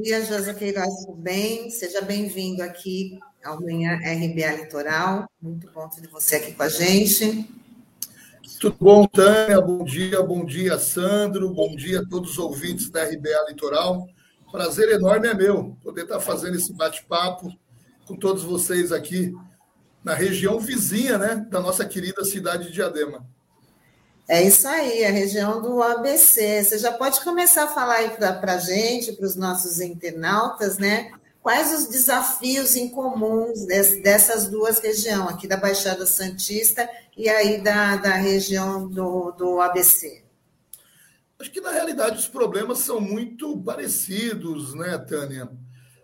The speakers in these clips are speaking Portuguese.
Dia, José Queiroz, tudo bem? Seja bem-vindo aqui ao Manhã RBA Litoral. Muito bom ter você aqui com a gente. Tudo bom, Tânia? Bom dia, bom dia, Sandro. Bom dia a todos os ouvintes da RBA Litoral. Prazer enorme é meu poder estar fazendo esse bate-papo com todos vocês aqui na região vizinha né, da nossa querida cidade de Diadema. É isso aí, a região do ABC. Você já pode começar a falar aí para a gente, para os nossos internautas, né? Quais os desafios em comuns dessas duas regiões, aqui da Baixada Santista e aí da, da região do, do ABC? Acho que, na realidade, os problemas são muito parecidos, né, Tânia?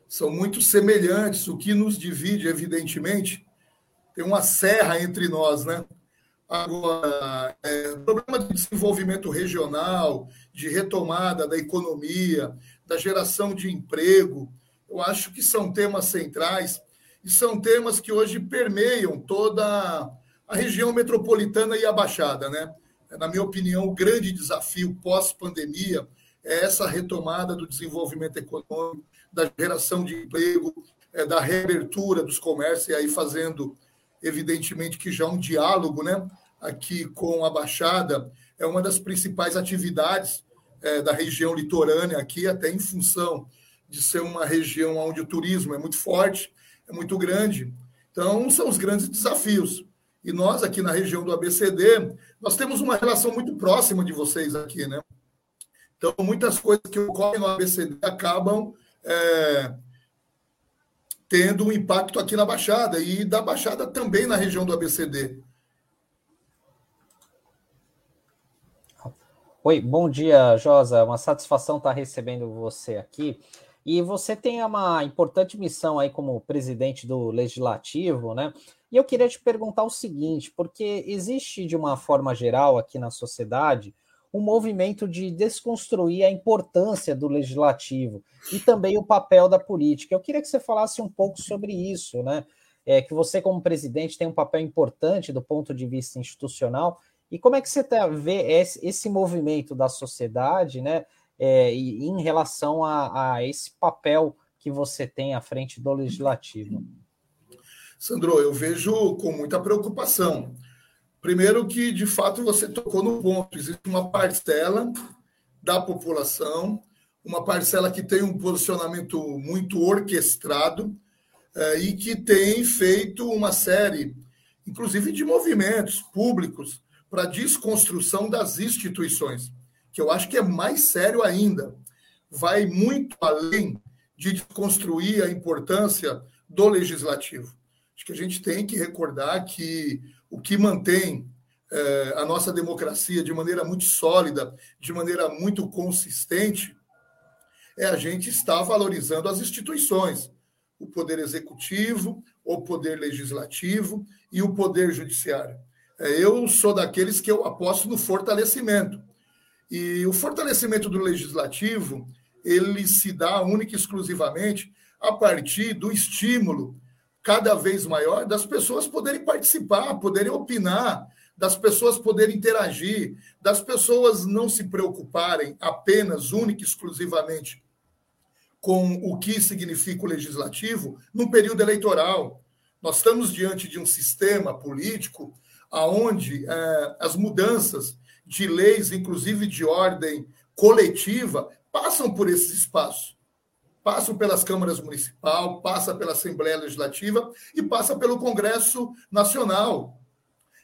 São muito semelhantes. O que nos divide, evidentemente, tem uma serra entre nós, né? Agora, é, problema de desenvolvimento regional, de retomada da economia, da geração de emprego, eu acho que são temas centrais e são temas que hoje permeiam toda a região metropolitana e a Baixada, né? na minha opinião, o grande desafio pós-pandemia é essa retomada do desenvolvimento econômico, da geração de emprego, é, da reabertura dos comércios, e aí fazendo, evidentemente, que já um diálogo né, aqui com a Baixada é uma das principais atividades é, da região litorânea aqui, até em função de ser uma região onde o turismo é muito forte, é muito grande. Então, são os grandes desafios. E nós, aqui na região do ABCD, nós temos uma relação muito próxima de vocês aqui, né? Então, muitas coisas que ocorrem no ABCD acabam é, tendo um impacto aqui na Baixada e da Baixada também na região do ABCD. Oi, bom dia, Josa. Uma satisfação estar recebendo você aqui. E você tem uma importante missão aí como presidente do Legislativo, né? E eu queria te perguntar o seguinte, porque existe de uma forma geral aqui na sociedade um movimento de desconstruir a importância do legislativo e também o papel da política. Eu queria que você falasse um pouco sobre isso, né? É, que você, como presidente, tem um papel importante do ponto de vista institucional. E como é que você tá, vê esse, esse movimento da sociedade, né? É, em relação a, a esse papel que você tem à frente do legislativo? Sandro, eu vejo com muita preocupação. Primeiro, que de fato você tocou no ponto: existe uma parcela da população, uma parcela que tem um posicionamento muito orquestrado eh, e que tem feito uma série, inclusive de movimentos públicos, para desconstrução das instituições, que eu acho que é mais sério ainda. Vai muito além de desconstruir a importância do legislativo. Acho que a gente tem que recordar que o que mantém é, a nossa democracia de maneira muito sólida, de maneira muito consistente, é a gente estar valorizando as instituições, o poder executivo, o poder legislativo e o poder judiciário. É, eu sou daqueles que eu aposto no fortalecimento. E o fortalecimento do legislativo, ele se dá única e exclusivamente a partir do estímulo cada vez maior das pessoas poderem participar, poderem opinar, das pessoas poderem interagir, das pessoas não se preocuparem apenas, única e exclusivamente com o que significa o legislativo no período eleitoral. Nós estamos diante de um sistema político aonde é, as mudanças de leis, inclusive de ordem coletiva, passam por esse espaço passam pelas câmaras municipal, passa pela Assembleia Legislativa e passa pelo Congresso Nacional.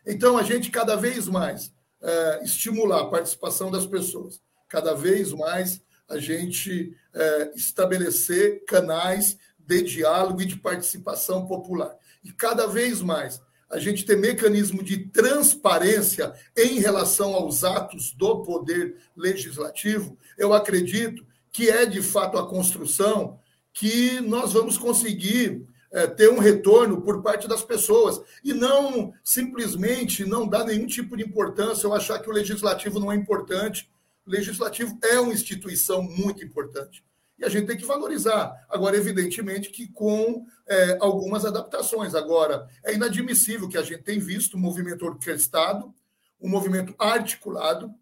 Então, a gente cada vez mais é, estimular a participação das pessoas, cada vez mais a gente é, estabelecer canais de diálogo e de participação popular. E cada vez mais a gente ter mecanismo de transparência em relação aos atos do poder legislativo, eu acredito que é de fato a construção, que nós vamos conseguir é, ter um retorno por parte das pessoas e não simplesmente não dar nenhum tipo de importância ou achar que o legislativo não é importante. O legislativo é uma instituição muito importante e a gente tem que valorizar. Agora, evidentemente que com é, algumas adaptações. Agora, é inadmissível que a gente tem visto um movimento orquestrado, um movimento articulado,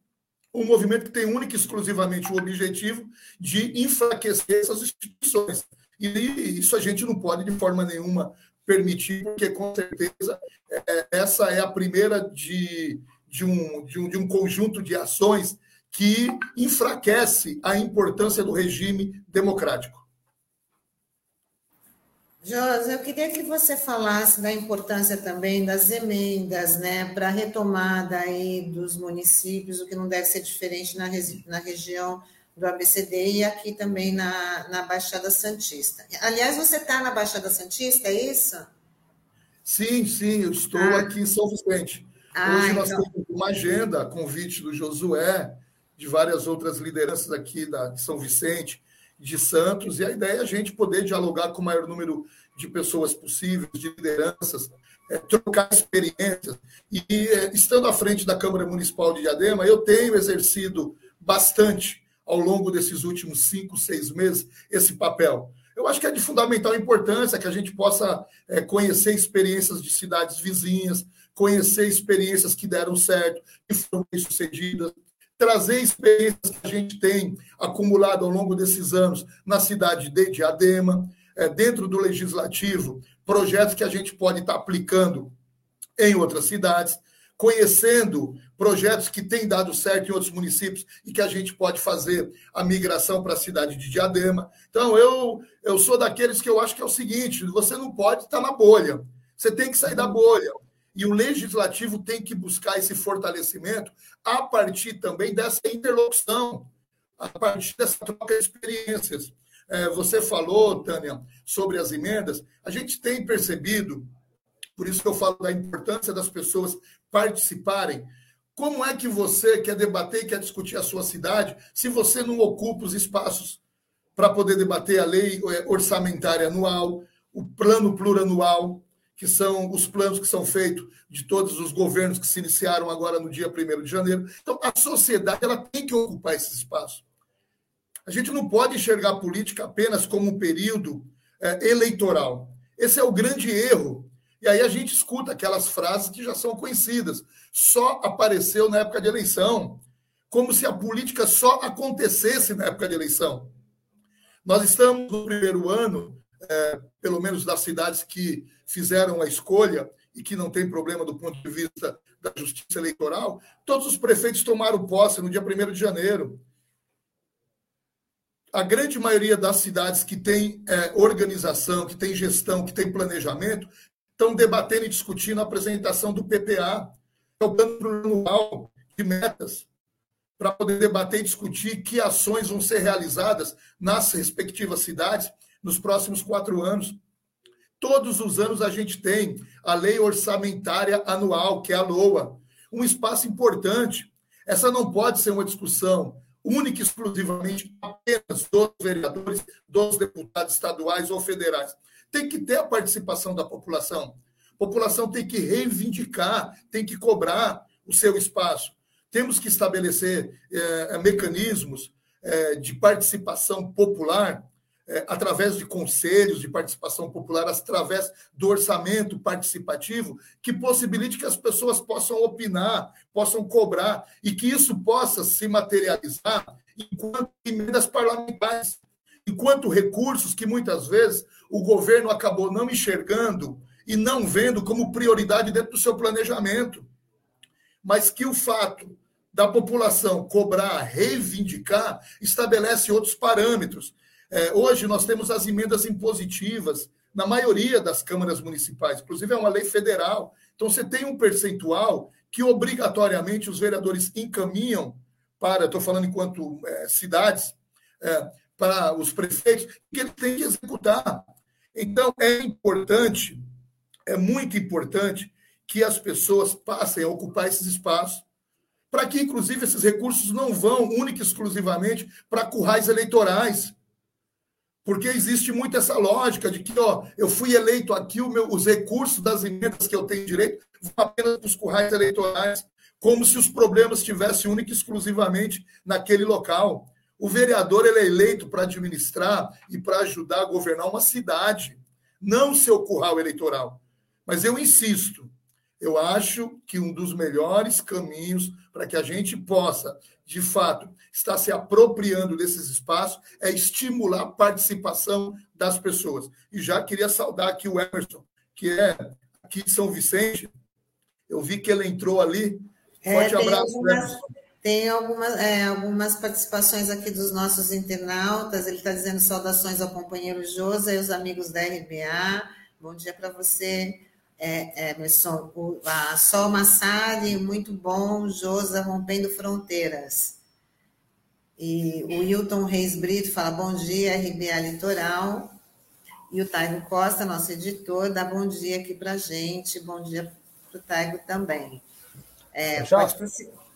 um movimento que tem único e exclusivamente o objetivo de enfraquecer essas instituições. E isso a gente não pode, de forma nenhuma, permitir, porque, com certeza, é, essa é a primeira de, de, um, de, um, de um conjunto de ações que enfraquece a importância do regime democrático. Josi, eu queria que você falasse da importância também das emendas, né, para a retomada aí dos municípios, o que não deve ser diferente na, na região do ABCD e aqui também na, na Baixada Santista. Aliás, você está na Baixada Santista, é isso? Sim, sim, eu estou ah. aqui em São Vicente. Ah, Hoje nós então... temos uma agenda, convite do Josué, de várias outras lideranças aqui da, de São Vicente, de Santos, e a ideia é a gente poder dialogar com o maior número de pessoas possíveis, de lideranças, é, trocar experiências. E é, estando à frente da Câmara Municipal de Diadema, eu tenho exercido bastante ao longo desses últimos cinco, seis meses esse papel. Eu acho que é de fundamental importância que a gente possa é, conhecer experiências de cidades vizinhas, conhecer experiências que deram certo, que foram bem-sucedidas, trazer experiências que a gente tem acumulado ao longo desses anos na cidade de Diadema, é, dentro do legislativo, projetos que a gente pode estar aplicando em outras cidades, conhecendo projetos que têm dado certo em outros municípios e que a gente pode fazer a migração para a cidade de Diadema. Então, eu, eu sou daqueles que eu acho que é o seguinte: você não pode estar na bolha, você tem que sair da bolha. E o legislativo tem que buscar esse fortalecimento a partir também dessa interlocução, a partir dessa troca de experiências. É, você falou, Tânia, sobre as emendas. A gente tem percebido, por isso que eu falo da importância das pessoas participarem. Como é que você quer debater quer discutir a sua cidade se você não ocupa os espaços para poder debater a lei é, orçamentária anual, o plano plurianual, que são os planos que são feitos de todos os governos que se iniciaram agora no dia 1 de janeiro. Então, a sociedade ela tem que ocupar esse espaço. A gente não pode enxergar a política apenas como um período é, eleitoral. Esse é o grande erro. E aí a gente escuta aquelas frases que já são conhecidas. Só apareceu na época de eleição. Como se a política só acontecesse na época de eleição. Nós estamos no primeiro ano, é, pelo menos das cidades que fizeram a escolha e que não tem problema do ponto de vista da justiça eleitoral, todos os prefeitos tomaram posse no dia 1 de janeiro. A grande maioria das cidades que tem é, organização, que tem gestão, que tem planejamento, estão debatendo e discutindo a apresentação do PPA, que é o plano anual de metas, para poder debater e discutir que ações vão ser realizadas nas respectivas cidades nos próximos quatro anos. Todos os anos a gente tem a Lei Orçamentária Anual, que é a LOA, um espaço importante. Essa não pode ser uma discussão única e exclusivamente apenas dos vereadores, dos deputados estaduais ou federais. Tem que ter a participação da população. A população tem que reivindicar, tem que cobrar o seu espaço. Temos que estabelecer é, mecanismos é, de participação popular é, através de conselhos de participação popular, através do orçamento participativo, que possibilite que as pessoas possam opinar, possam cobrar, e que isso possa se materializar enquanto emendas parlamentares, enquanto recursos que muitas vezes o governo acabou não enxergando e não vendo como prioridade dentro do seu planejamento. Mas que o fato da população cobrar, reivindicar, estabelece outros parâmetros é, hoje nós temos as emendas impositivas na maioria das câmaras municipais, inclusive é uma lei federal. Então você tem um percentual que obrigatoriamente os vereadores encaminham para, estou falando enquanto é, cidades, é, para os prefeitos, que eles têm que executar. Então é importante, é muito importante que as pessoas passem a ocupar esses espaços, para que, inclusive, esses recursos não vão única e exclusivamente para currais eleitorais porque existe muito essa lógica de que, ó, eu fui eleito aqui, meu, os recursos das emendas que eu tenho direito vão apenas para os currais eleitorais, como se os problemas estivessem única e exclusivamente naquele local. O vereador ele é eleito para administrar e para ajudar a governar uma cidade, não seu curral eleitoral. Mas eu insisto, Eu acho que um dos melhores caminhos para que a gente possa, de fato, estar se apropriando desses espaços é estimular a participação das pessoas. E já queria saudar aqui o Emerson, que é aqui de São Vicente. Eu vi que ele entrou ali. É, Forte é, abraço, algumas, Emerson. Tem algumas, é, algumas participações aqui dos nossos internautas. Ele está dizendo saudações ao companheiro Josa e os amigos da RBA. Bom dia para você é, Emerson, o, a Sol Massari, muito bom, Josa rompendo fronteiras. E o Hilton Reis Brito fala bom dia, RBA Litoral. E o Taigo Costa, nosso editor, dá bom dia aqui para gente. Bom dia para o Taigo também. É, pode prosseguir.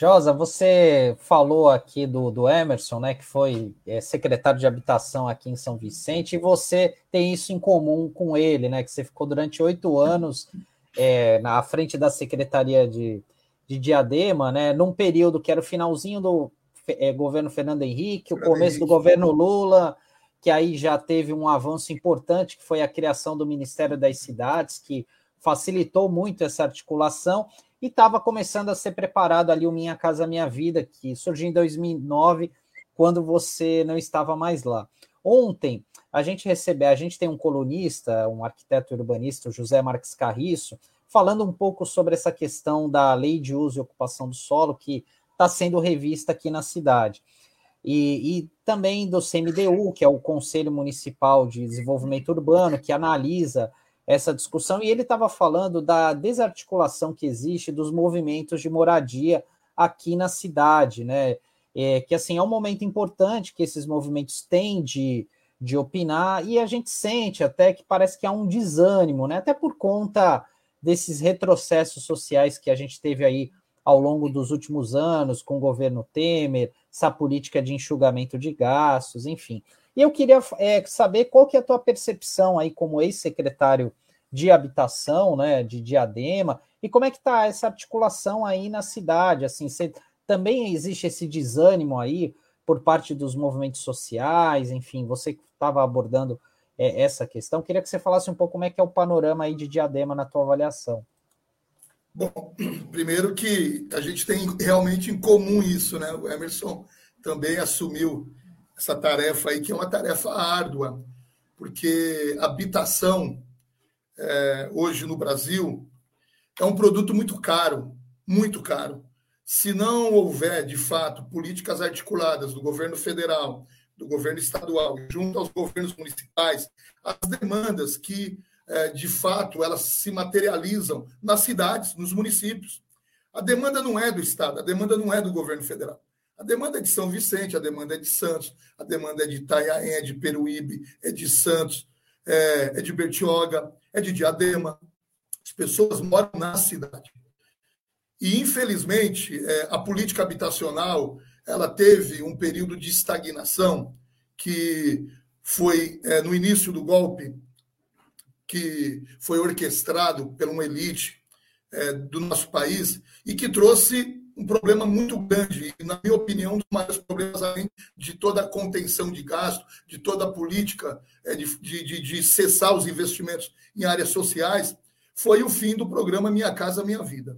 Josa, você falou aqui do, do Emerson, né, que foi é, secretário de habitação aqui em São Vicente, e você tem isso em comum com ele, né, que você ficou durante oito anos é, na frente da Secretaria de, de Diadema, né, num período que era o finalzinho do é, governo Fernando Henrique, o começo do governo Lula, que aí já teve um avanço importante, que foi a criação do Ministério das Cidades, que facilitou muito essa articulação, e estava começando a ser preparado ali o Minha Casa Minha Vida, que surgiu em 2009, quando você não estava mais lá. Ontem, a gente recebeu, a gente tem um colunista, um arquiteto urbanista, José Marques Carriço, falando um pouco sobre essa questão da lei de uso e ocupação do solo, que está sendo revista aqui na cidade. E, e, também do CMDU, que é o Conselho Municipal de Desenvolvimento Urbano, que analisa essa discussão, e ele estava falando da desarticulação que existe dos movimentos de moradia aqui na cidade, né? É, que assim é um momento importante que esses movimentos têm de, de opinar, e a gente sente até que parece que há um desânimo, né? Até por conta desses retrocessos sociais que a gente teve aí ao longo dos últimos anos, com o governo Temer, essa política de enxugamento de gastos, enfim. E eu queria é, saber qual que é a tua percepção aí como ex-secretário de habitação, né, de Diadema, e como é que está essa articulação aí na cidade? Assim, você, também existe esse desânimo aí por parte dos movimentos sociais, enfim, você estava abordando é, essa questão. Queria que você falasse um pouco como é que é o panorama aí de Diadema na tua avaliação. Bom, primeiro que a gente tem realmente em comum isso, né? O Emerson também assumiu essa tarefa aí, que é uma tarefa árdua, porque habitação, é, hoje no Brasil, é um produto muito caro, muito caro. Se não houver, de fato, políticas articuladas do governo federal, do governo estadual, junto aos governos municipais, as demandas que, de fato, elas se materializam nas cidades, nos municípios. A demanda não é do Estado, a demanda não é do governo federal. A demanda é de São Vicente, a demanda é de Santos, a demanda é de Itanhaém, é de Peruíbe, é de Santos, é, é de Bertioga, é de Diadema. As pessoas moram na cidade. E, infelizmente, é, a política habitacional ela teve um período de estagnação que foi é, no início do golpe, que foi orquestrado por uma elite é, do nosso país e que trouxe um problema muito grande, e, na minha opinião, um dos maiores problemas, além de toda a contenção de gasto, de toda a política é, de, de, de cessar os investimentos em áreas sociais, foi o fim do programa Minha Casa Minha Vida.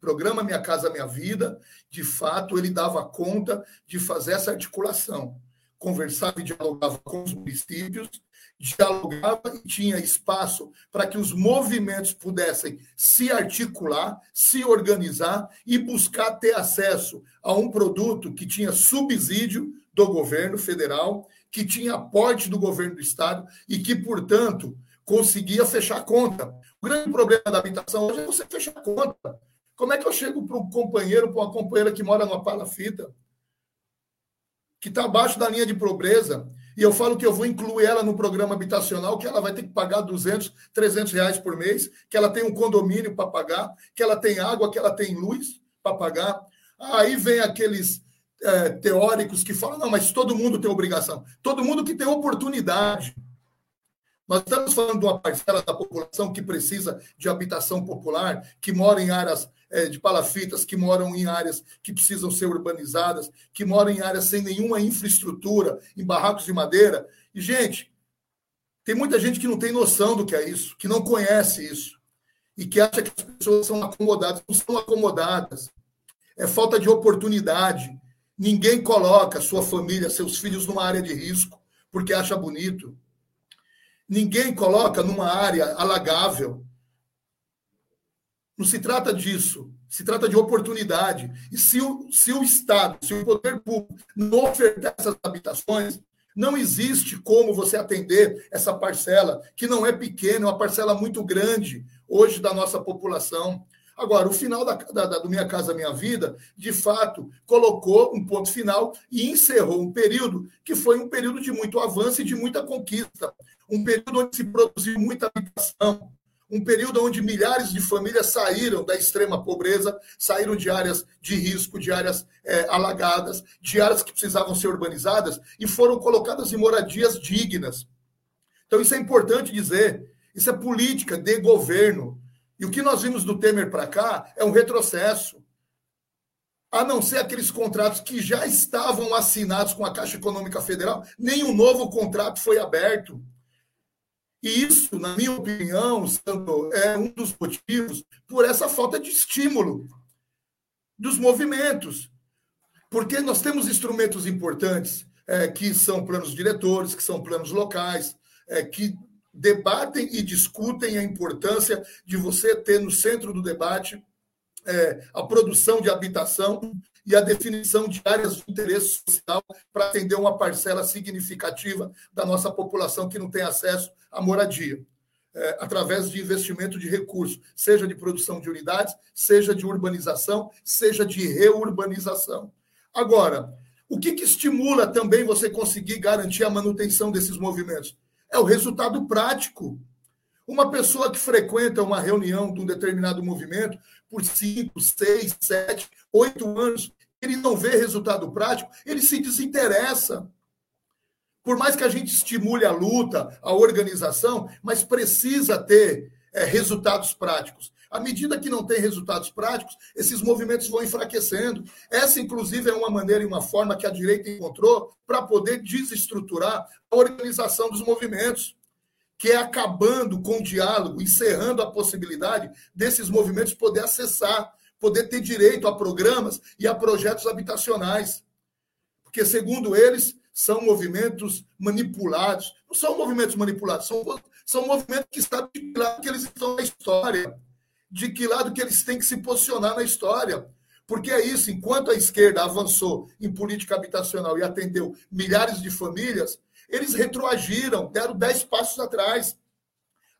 Programa Minha Casa Minha Vida, de fato, ele dava conta de fazer essa articulação. Conversava e dialogava com os municípios, dialogava e tinha espaço para que os movimentos pudessem se articular, se organizar e buscar ter acesso a um produto que tinha subsídio do governo federal, que tinha aporte do governo do estado e que, portanto, conseguia fechar conta. O grande problema da habitação hoje é você fechar conta. Como é que eu chego para um companheiro, para uma companheira que mora numa palafita, que está abaixo da linha de pobreza, e eu falo que eu vou incluir ela no programa habitacional, que ela vai ter que pagar 200, 300 reais por mês, que ela tem um condomínio para pagar, que ela tem água, que ela tem luz para pagar. Aí vem aqueles é, teóricos que falam, não, mas todo mundo tem obrigação. Todo mundo que tem oportunidade. Nós estamos falando de uma parcela da população que precisa de habitação popular, que mora em áreas de palafitas, que moram em áreas que precisam ser urbanizadas, que moram em áreas sem nenhuma infraestrutura, em barracos de madeira. E, gente, tem muita gente que não tem noção do que é isso, que não conhece isso. e que acha que as pessoas são acomodadas. Não são acomodadas. É falta de oportunidade. Ninguém coloca sua família, seus filhos numa área de risco porque acha bonito. Ninguém coloca numa área alagável. Não se trata disso. Se trata de oportunidade. E se o, se o Estado, se o poder público não ofertar essas habitações, não existe como você atender essa parcela, que não é pequena, é uma parcela muito grande hoje da nossa população. Agora, o final da, da, da, do Minha Casa Minha Vida, de fato, colocou um ponto final e encerrou um período que foi um período de muito avanço e de muita conquista. Um período onde se produziu muita habitação, um período onde milhares de famílias saíram da extrema pobreza, saíram de áreas de risco, de áreas é, alagadas, de áreas que precisavam ser urbanizadas e foram colocadas em moradias dignas. Então, isso é importante dizer. Isso é política de governo. E o que nós vimos do Temer para cá é um retrocesso. A não ser aqueles contratos que já estavam assinados com a Caixa Econômica Federal, nenhum novo contrato foi aberto. E isso, na minha opinião, Sandro, é um dos motivos por essa falta de estímulo dos movimentos. Porque nós temos instrumentos importantes, é, que são planos diretores, que são planos locais, é, que debatem e discutem a importância de você ter no centro do debate é, a produção de habitação e a definição de áreas de interesse social para atender uma parcela significativa da nossa população que não tem acesso à moradia, é, através de investimento de recursos, seja de produção de unidades, seja de urbanização, seja de reurbanização. Agora, o que, que estimula também você conseguir garantir a manutenção desses movimentos? É o resultado prático. Uma pessoa que frequenta uma reunião de um determinado movimento por cinco, seis, sete, oito anos, ele não vê resultado prático, ele se desinteressa. Por mais que a gente estimule a luta, a organização, mas precisa ter é, resultados práticos. À medida que não tem resultados práticos, esses movimentos vão enfraquecendo. Essa, inclusive, é uma maneira e uma forma que a direita encontrou para poder desestruturar a organização dos movimentos, que é acabando com o diálogo, encerrando a possibilidade desses movimentos poder acessar, poder ter direito a programas e a projetos habitacionais. Porque, segundo eles, são movimentos manipulados. Não são movimentos manipulados, são, são movimentos que sabem que eles estão na história de que lado que eles têm que se posicionar na história. Porque é isso, enquanto a esquerda avançou em política habitacional e atendeu milhares de famílias, eles retroagiram, deram dez passos atrás.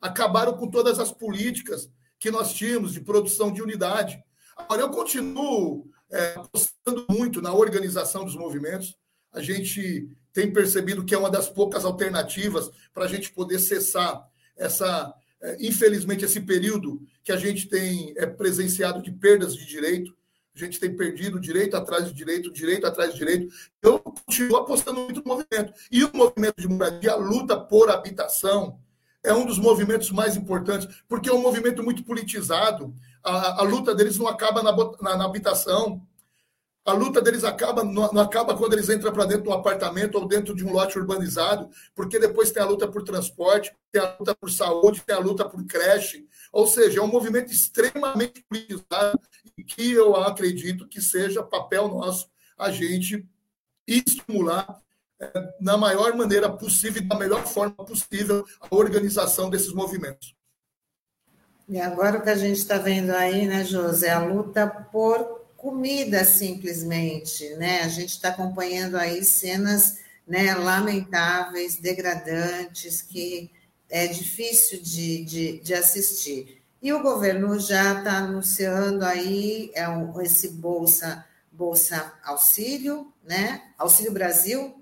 Acabaram com todas as políticas que nós tínhamos de produção de unidade. Agora, eu continuo é, apostando muito na organização dos movimentos. A gente tem percebido que é uma das poucas alternativas para a gente poder cessar essa é, infelizmente, esse período que a gente tem é, presenciado de perdas de direito, a gente tem perdido direito atrás de direito, direito atrás de direito. Eu continuo apostando muito no movimento. E o movimento de moradia, luta por habitação, é um dos movimentos mais importantes, porque é um movimento muito politizado. A, a luta deles não acaba na, na, na habitação. A luta deles acaba não, acaba quando eles entram para dentro de um apartamento ou dentro de um lote urbanizado, porque depois tem a luta por transporte, tem a luta por saúde, tem a luta por creche. Ou seja, é um movimento extremamente politizado e que eu acredito que seja papel nosso a gente estimular na maior maneira possível e da melhor forma possível a organização desses movimentos. E agora o que a gente está vendo aí, né, José, a luta por comida simplesmente, né? A gente está acompanhando aí cenas né, lamentáveis, degradantes, que é difícil de, de, de assistir. E o governo já está anunciando aí é um, esse Bolsa, Bolsa Auxílio, né? Auxílio Brasil,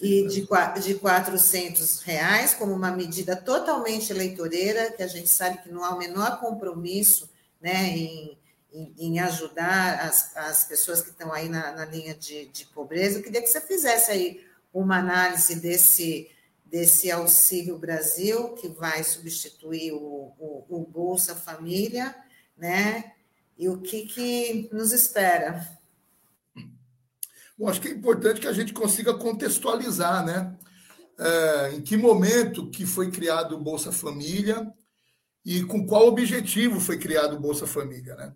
e de, de 400 reais, como uma medida totalmente eleitoreira, que a gente sabe que não há o menor compromisso né, em em, em ajudar as, as pessoas que estão aí na, na linha de, de pobreza. Eu queria que você fizesse aí uma análise desse, desse Auxílio Brasil, que vai substituir o, o, o, Bolsa Família, né? E o que, que nos espera? Bom, acho que é importante que a gente consiga contextualizar, né? É, em que momento que foi criado o Bolsa Família e com qual objetivo foi criado o Bolsa Família. Né?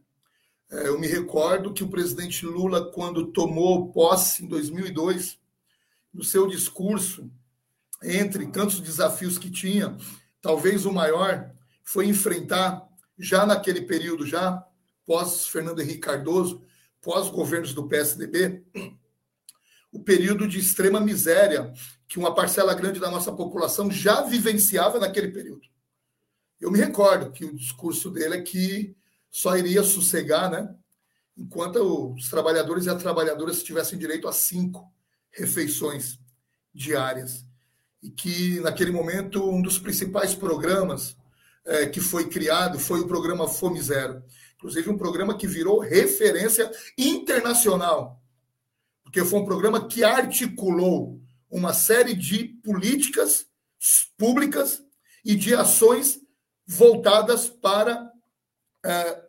É, eu me recordo que o presidente Lula, quando tomou posse em 2002, no seu discurso, entre tantos desafios que tinha, talvez o maior foi enfrentar, já naquele período, já pós Fernando Henrique Cardoso, pós governos do PSDB, o período de extrema miséria que uma parcela grande da nossa população já vivenciava naquele período. Eu me recordo que o discurso dele é que só iria sossegar, né? Enquanto os trabalhadores e as trabalhadoras tivessem direito a cinco refeições diárias. E que, naquele momento, um dos principais programas é, que foi criado foi o programa Fome Zero. Inclusive, um programa que virou referência internacional. Porque foi um programa que articulou uma série de políticas públicas e de ações voltadas para é,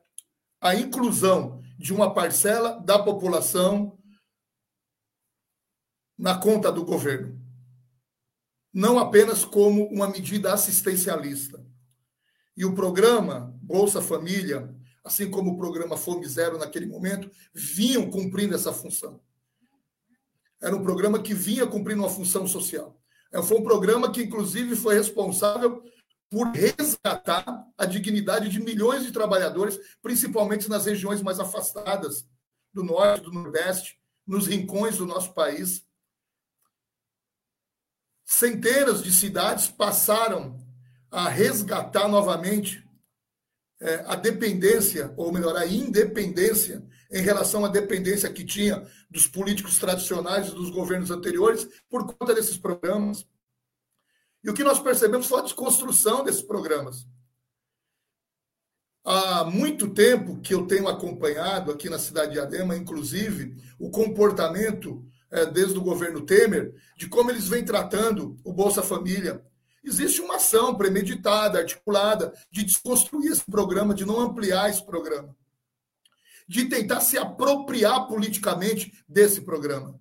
a inclusão de uma parcela da população na conta do governo. Não apenas como uma medida assistencialista. E o programa Bolsa Família, assim como o programa Fome Zero naquele momento, vinham cumprindo essa função. Era um programa que vinha cumprindo uma função social. É, foi um programa que, inclusive, foi responsável por resgatar a dignidade de milhões de trabalhadores, principalmente nas regiões mais afastadas do norte, do nordeste, nos rincões do nosso país. Centenas de cidades passaram a resgatar novamente é, a dependência, ou melhor, a independência em relação à dependência que tinha dos políticos tradicionais e dos governos anteriores por conta desses programas. E o que nós percebemos foi a desconstrução desses programas. Há muito tempo que eu tenho acompanhado aqui na cidade de Adema, inclusive, o comportamento, é, desde o governo Temer, de como eles vêm tratando o Bolsa Família. Existe uma ação premeditada, articulada, de desconstruir esse programa, de não ampliar esse programa, de tentar se apropriar politicamente desse programa.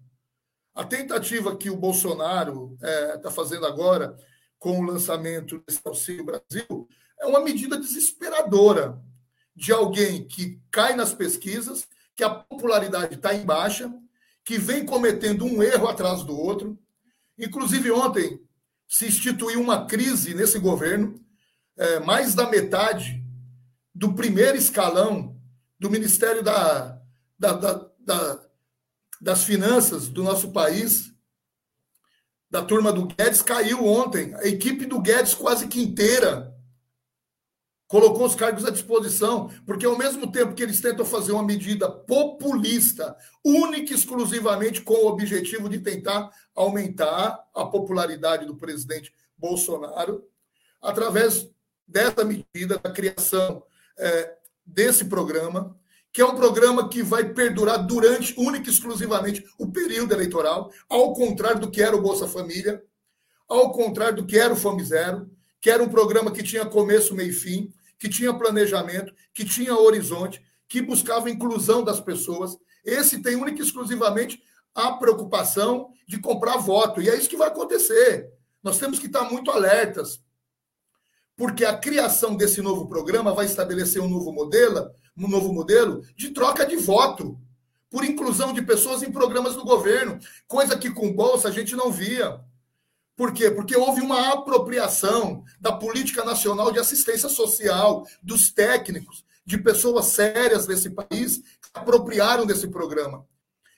A tentativa que o Bolsonaro está é, tá fazendo agora com o lançamento desse Auxílio Brasil é uma medida desesperadora de alguém que cai nas pesquisas, que a popularidade está em baixa, que vem cometendo um erro atrás do outro. Inclusive, ontem se instituiu uma crise nesse governo, é, mais da metade do primeiro escalão do Ministério da, da, da, da das Finanças do nosso país da turma do Guedes caiu ontem. A equipe do Guedes quase que inteira colocou os cargos à disposição, porque ao mesmo tempo que eles tentam fazer uma medida populista, única e exclusivamente com o objetivo de tentar aumentar a popularidade do presidente Bolsonaro, através dessa medida, da criação é, desse programa, que é um programa que vai perdurar durante, única e exclusivamente, o período eleitoral, ao contrário do que era o Bolsa Família, ao contrário do que era o Fome Zero, que era um programa que tinha começo, meio e fim, que tinha planejamento, que tinha horizonte, que buscava a inclusão das pessoas. Esse tem única e exclusivamente a preocupação de comprar voto. E é isso que vai acontecer. Nós temos que estar muito alertas, porque a criação desse novo programa vai estabelecer um novo modelo, um novo modelo de troca de voto, por inclusão de pessoas em programas do governo, coisa que com bolsa a gente não via. Por quê? Porque houve uma apropriação da política nacional de assistência social, dos técnicos, de pessoas sérias desse país que apropriaram desse programa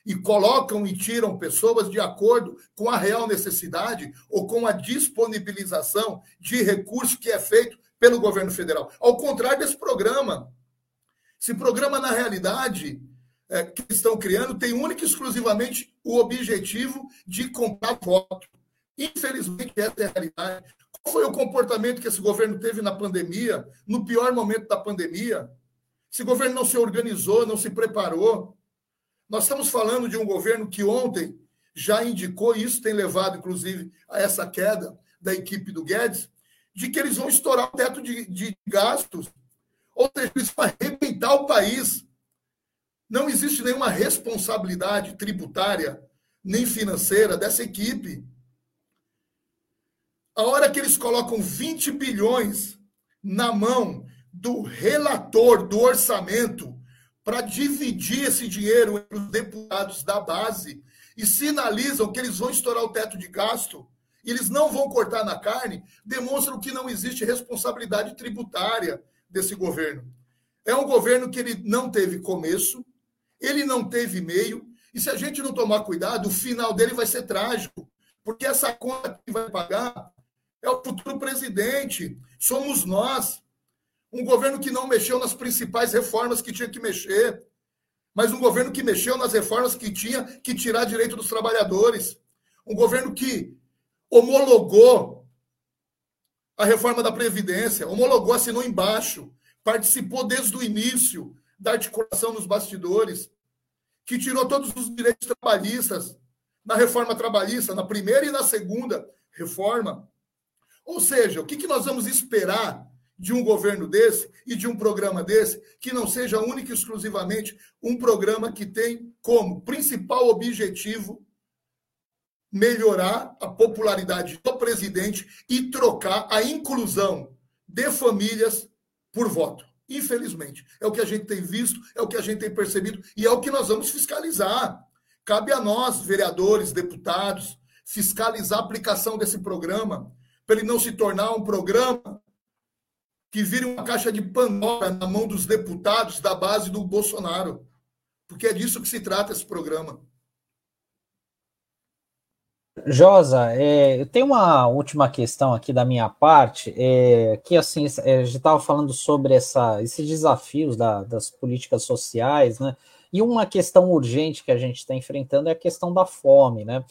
e colocam e tiram pessoas de acordo com a real necessidade ou com a disponibilização de recursos que é feito pelo governo federal. Ao contrário desse programa. Esse programa, na realidade, é, que estão criando, tem única e exclusivamente o objetivo de comprar voto. Infelizmente, essa é a realidade. Qual foi o comportamento que esse governo teve na pandemia, no pior momento da pandemia? Esse governo não se organizou, não se preparou. Nós estamos falando de um governo que ontem já indicou, e isso tem levado, inclusive, a essa queda da equipe do Guedes, de que eles vão estourar o teto de, de gastos ou seja, isso vai arrebentar o país. Não existe nenhuma responsabilidade tributária nem financeira dessa equipe. A hora que eles colocam 20 bilhões na mão do relator do orçamento para dividir esse dinheiro entre os deputados da base e sinalizam que eles vão estourar o teto de gasto, eles não vão cortar na carne, demonstram que não existe responsabilidade tributária desse governo. É um governo que ele não teve começo, ele não teve meio, e se a gente não tomar cuidado, o final dele vai ser trágico, porque essa conta que vai pagar é o futuro presidente, somos nós. Um governo que não mexeu nas principais reformas que tinha que mexer, mas um governo que mexeu nas reformas que tinha que tirar direito dos trabalhadores. Um governo que homologou a reforma da Previdência, homologou, assinou embaixo, participou desde o início da articulação nos bastidores, que tirou todos os direitos trabalhistas na reforma trabalhista, na primeira e na segunda reforma. Ou seja, o que, que nós vamos esperar de um governo desse e de um programa desse que não seja único e exclusivamente um programa que tem como principal objetivo melhorar a popularidade do presidente e trocar a inclusão de famílias por voto. Infelizmente, é o que a gente tem visto, é o que a gente tem percebido e é o que nós vamos fiscalizar. Cabe a nós, vereadores, deputados, fiscalizar a aplicação desse programa, para ele não se tornar um programa que vire uma caixa de Pandora na mão dos deputados da base do Bolsonaro. Porque é disso que se trata esse programa. Josa, é, eu tenho uma última questão aqui da minha parte, é, que assim, é, a gente estava falando sobre essa, esses desafios da, das políticas sociais, né? E uma questão urgente que a gente está enfrentando é a questão da fome, né?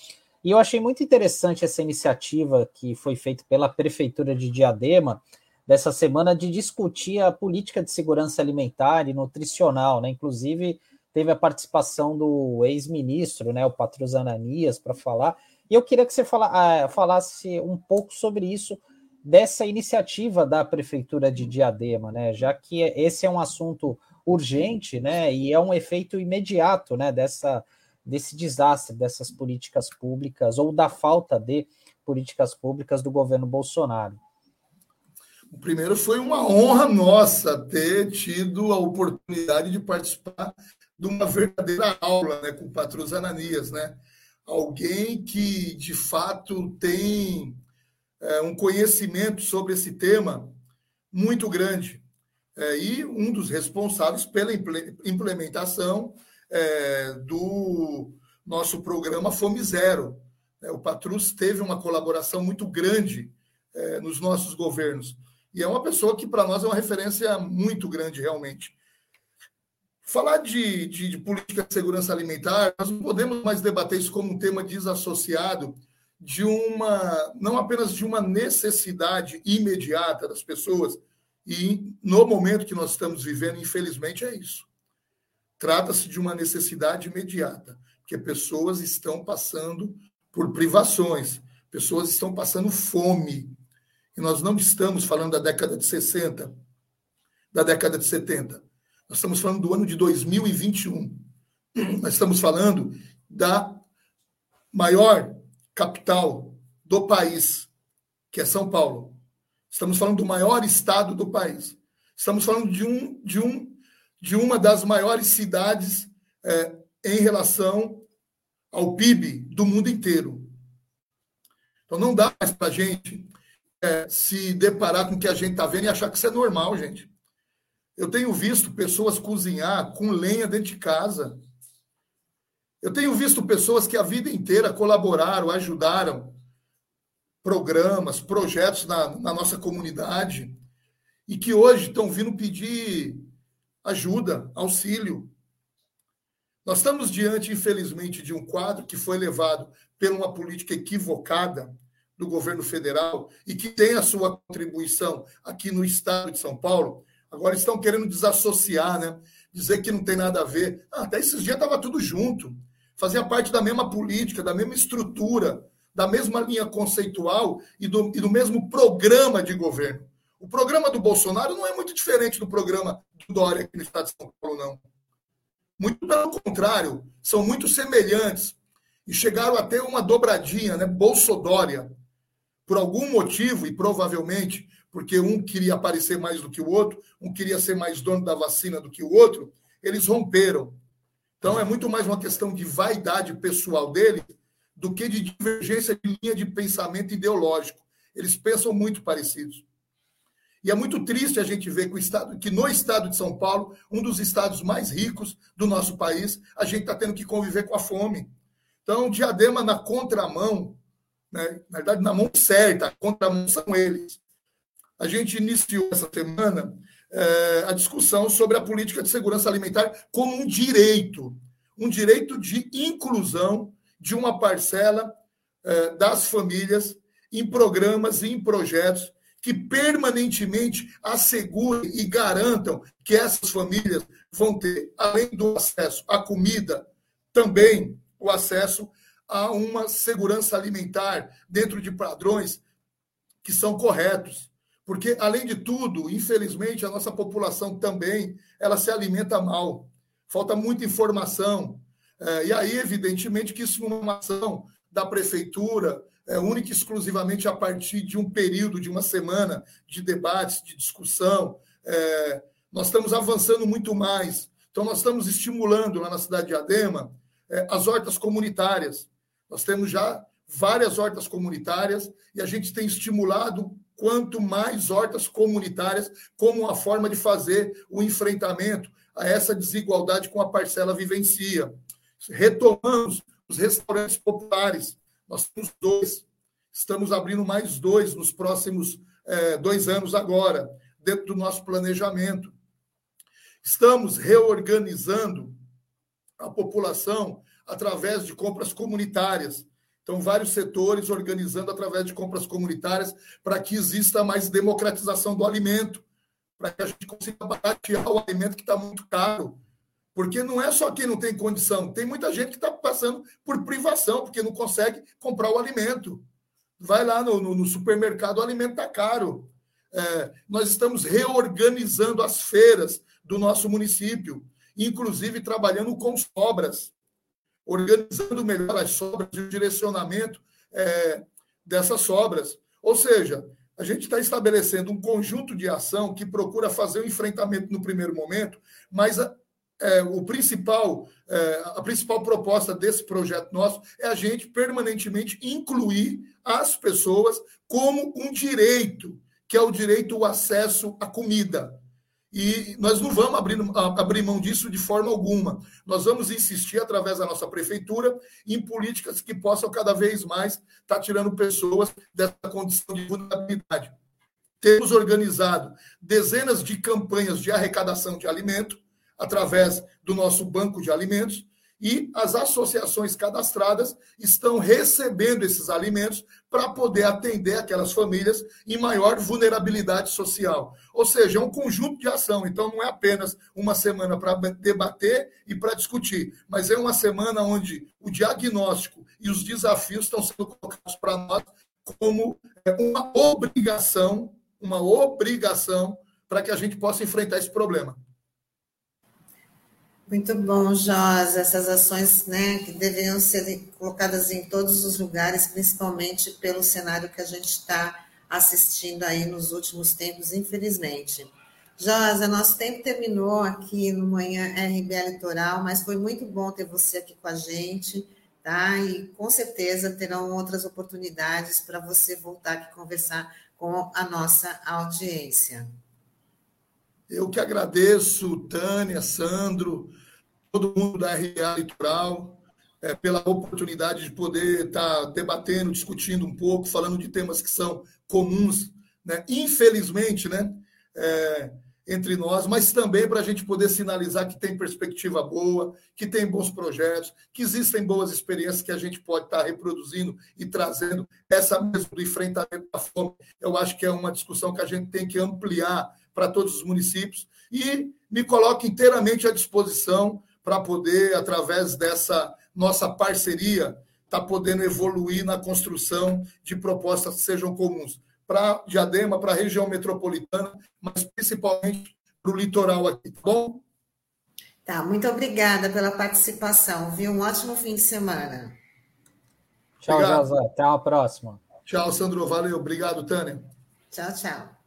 E eu achei muito interessante essa iniciativa que foi feita pela Prefeitura de Diadema, dessa semana de discutir a política de segurança alimentar e nutricional, né? Inclusive teve a participação do ex-ministro, né, o Patrus Ananias, para falar. E eu queria que você fala, ah, falasse um pouco sobre isso, dessa iniciativa da prefeitura de Diadema, né? Já que esse é um assunto urgente, né? E é um efeito imediato, né? Dessa desse desastre dessas políticas públicas ou da falta de políticas públicas do governo Bolsonaro. O primeiro foi uma honra nossa ter tido a oportunidade de participar de uma verdadeira aula né, com o Patrus Ananias, né? Alguém que de fato tem é, um conhecimento sobre esse tema muito grande. É, e um dos responsáveis pela implementação é, do nosso programa Fome Zero. É, o Patrus teve uma colaboração muito grande é, nos nossos governos. E é uma pessoa que, para nós, é uma referência muito grande, realmente. Falar de, de, de, política de segurança alimentar, nós não podemos mais debater isso como um tema desassociado de uma, não apenas de uma necessidade imediata das pessoas, e no momento que nós estamos vivendo, infelizmente, é isso. Trata-se de uma necessidade imediata, porque pessoas estão passando por privações, pessoas estão passando fome, e nós não estamos falando da década de 60, da década de 70. Nós estamos falando do ano de 2021. Nós estamos falando da maior capital do país, que é São Paulo. Estamos falando do maior estado do país. Estamos falando de, um, de, um, de uma das maiores cidades é, em relação ao PIB do mundo inteiro. Então não dá mais para a gente é, se deparar com o que a gente está vendo e achar que isso é normal, gente. Eu tenho visto pessoas cozinhar com lenha dentro de casa. Eu tenho visto pessoas que a vida inteira colaboraram, ajudaram programas, projetos na, na nossa comunidade e que hoje estão vindo pedir ajuda, auxílio. Nós estamos diante, infelizmente, de um quadro que foi levado por uma política equivocada do governo federal e que tem a sua contribuição aqui no estado de São Paulo, agora estão querendo desassociar, né? dizer que não tem nada a ver. Ah, até esses dias estava tudo junto, fazia parte da mesma política, da mesma estrutura, da mesma linha conceitual e do, e do mesmo programa de governo. O programa do Bolsonaro não é muito diferente do programa do Dória aqui no estado de São Paulo, não. Muito pelo contrário, são muito semelhantes e chegaram a ter uma dobradinha, né? Bolsodória por algum motivo, e provavelmente porque um queria aparecer mais do que o outro, um queria ser mais dono da vacina do que o outro, eles romperam. Então é muito mais uma questão de vaidade pessoal dele do que de divergência de linha de pensamento ideológico. Eles pensam muito parecidos. E é muito triste a gente ver que, o estado, que no estado de São Paulo, um dos estados mais ricos do nosso país, a gente está tendo que conviver com a fome. Então, Diadema na contramão, né? na verdade, na mão certa, a contramão são eles. A gente iniciou essa semana é, a discussão sobre a política de segurança alimentar como um direito, um direito de inclusão de uma parcela é, das famílias em programas e em projetos que permanentemente assegurem e garantam que essas famílias vão ter, além do acesso à comida, também o acesso a uma segurança alimentar dentro de padrões que são corretos. Porque, além de tudo, infelizmente, a nossa população também ela se alimenta mal. Falta muita informação. É, e aí, evidentemente, que isso é uma ação da prefeitura, é, única e exclusivamente a partir de um período, de uma semana de debates, de discussão. É, nós estamos avançando muito mais. Então, nós estamos estimulando lá na cidade de Adema é, as hortas comunitárias. Nós temos já várias hortas comunitárias e a gente tem estimulado quanto mais hortas comunitárias como uma forma de fazer o enfrentamento a essa desigualdade com a parcela vivencia. Retomamos os restaurantes populares. Nós temos dois. Estamos abrindo mais dois nos próximos é, dois anos agora, dentro do nosso planejamento. Estamos reorganizando a população através de compras comunitárias. Então, vários setores organizando através de compras comunitárias para que exista mais democratização do alimento, para que a gente consiga baratear o alimento que está muito caro. Porque não é só quem não tem condição, tem muita gente que está passando por privação, porque não consegue comprar o alimento. Vai lá no, no, no supermercado, o alimento está caro. É, nós estamos reorganizando as feiras do nosso município, inclusive trabalhando com sobras organizando melhor as sobras e o direcionamento é, dessas sobras. Ou seja, a gente está estabelecendo um conjunto de ação que procura fazer o enfrentamento no primeiro momento, mas é, o principal, é, a principal proposta desse projeto nosso é a gente permanentemente incluir as pessoas como um direito, que é o direito ao acesso à comida. E nós não vamos abrir, abrir mão disso de forma alguma. Nós vamos insistir, através da nossa prefeitura, em políticas que possam cada vez mais estar tirando pessoas dessa condição de vulnerabilidade. Temos organizado dezenas de campanhas de arrecadação de alimento, através do nosso banco de alimentos, e as associações cadastradas estão recebendo esses alimentos para poder atender aquelas famílias em maior vulnerabilidade social. Ou seja, é um conjunto de ação. Então, não é apenas uma semana para debater e para discutir, mas é uma semana onde o diagnóstico e os desafios estão sendo colocados para nós como é, uma obrigação, uma obrigação para que a gente possa enfrentar esse problema. Muito bom, Josa. Essas ações né, que deveriam ser colocadas em todos os lugares, principalmente pelo cenário que a gente está assistindo aí nos últimos tempos, infelizmente. Josa, nosso tempo terminou aqui no Manhã RBA Litoral, mas foi muito bom ter você aqui com a gente, tá? E com certeza terão outras oportunidades para você voltar aqui conversar com a nossa audiência. Eu que agradeço, Tânia, Sandro, todo mundo da RA Litoral, é, pela oportunidade de poder estar tá debatendo, discutindo um pouco, falando de temas que são comuns, né? infelizmente, né? É, entre nós, mas também para a gente poder sinalizar que tem perspectiva boa, que tem bons projetos, que existem boas experiências que a gente pode estar tá reproduzindo e trazendo. Essa mesmo do enfrentamento da fome, eu acho que é uma discussão que a gente tem que ampliar para todos os municípios e me coloco inteiramente à disposição para poder, através dessa nossa parceria, estar tá podendo evoluir na construção de propostas que sejam comuns para Diadema, para a região metropolitana, mas principalmente para o litoral aqui, tá bom? Tá, muito obrigada pela participação, viu? Um ótimo fim de semana. Tchau, José. Até a próxima. Tchau, Sandro. Valeu. Obrigado, Tânia. Tchau, tchau.